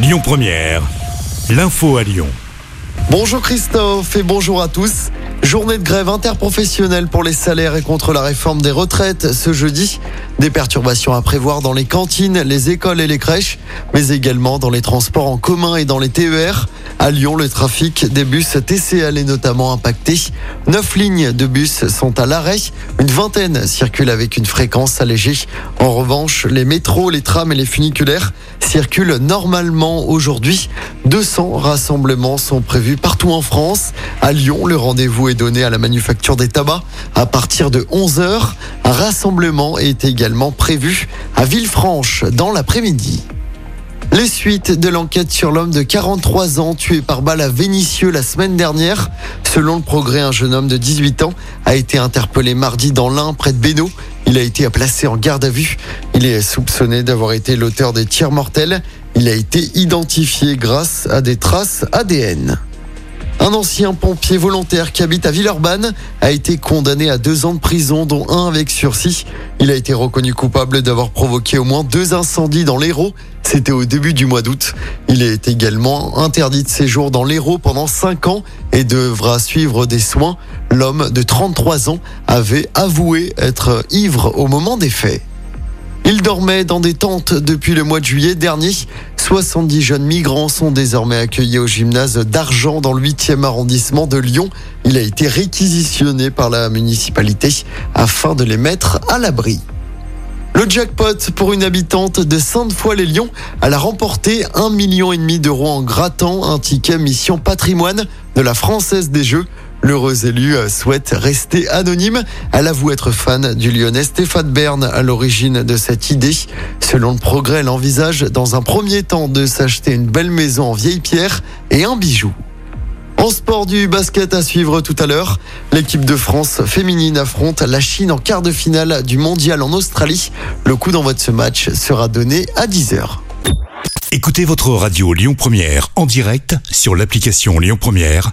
Lyon Première, l'info à Lyon. Bonjour Christophe et bonjour à tous. Journée de grève interprofessionnelle pour les salaires et contre la réforme des retraites ce jeudi. Des perturbations à prévoir dans les cantines, les écoles et les crèches, mais également dans les transports en commun et dans les TER. À Lyon, le trafic des bus TCL est notamment impacté. Neuf lignes de bus sont à l'arrêt. Une vingtaine circulent avec une fréquence allégée. En revanche, les métros, les trams et les funiculaires circulent normalement aujourd'hui. 200 rassemblements sont prévus partout en France. À Lyon, le rendez-vous est donné à la manufacture des tabacs à partir de 11h. Un rassemblement est également prévu à Villefranche dans l'après-midi. Les suites de l'enquête sur l'homme de 43 ans tué par balle à Vénissieux la semaine dernière. Selon le progrès, un jeune homme de 18 ans a été interpellé mardi dans l'Ain près de Bénaud. Il a été placé en garde à vue. Il est soupçonné d'avoir été l'auteur des tirs mortels. Il a été identifié grâce à des traces ADN. Un ancien pompier volontaire qui habite à Villeurbanne a été condamné à deux ans de prison, dont un avec sursis. Il a été reconnu coupable d'avoir provoqué au moins deux incendies dans l'Hérault. C'était au début du mois d'août. Il est également interdit de séjour dans l'Hérault pendant cinq ans et devra suivre des soins. L'homme de 33 ans avait avoué être ivre au moment des faits. Il dormait dans des tentes depuis le mois de juillet dernier. 70 jeunes migrants sont désormais accueillis au gymnase d'Argent dans le 8e arrondissement de Lyon. Il a été réquisitionné par la municipalité afin de les mettre à l'abri. Le jackpot pour une habitante de Sainte-Foy-les-Lyons, elle a remporté un million et demi d'euros en grattant un ticket mission patrimoine de la Française des Jeux. L'heureuse élue souhaite rester anonyme. Elle avoue être fan du lyonnais Stéphane Bern à l'origine de cette idée. Selon le progrès, elle envisage dans un premier temps de s'acheter une belle maison en vieille pierre et un bijou. En sport du basket à suivre tout à l'heure, l'équipe de France féminine affronte la Chine en quart de finale du mondial en Australie. Le coup d'envoi de ce match sera donné à 10h. Écoutez votre radio Lyon Première en direct sur l'application Lyon Première,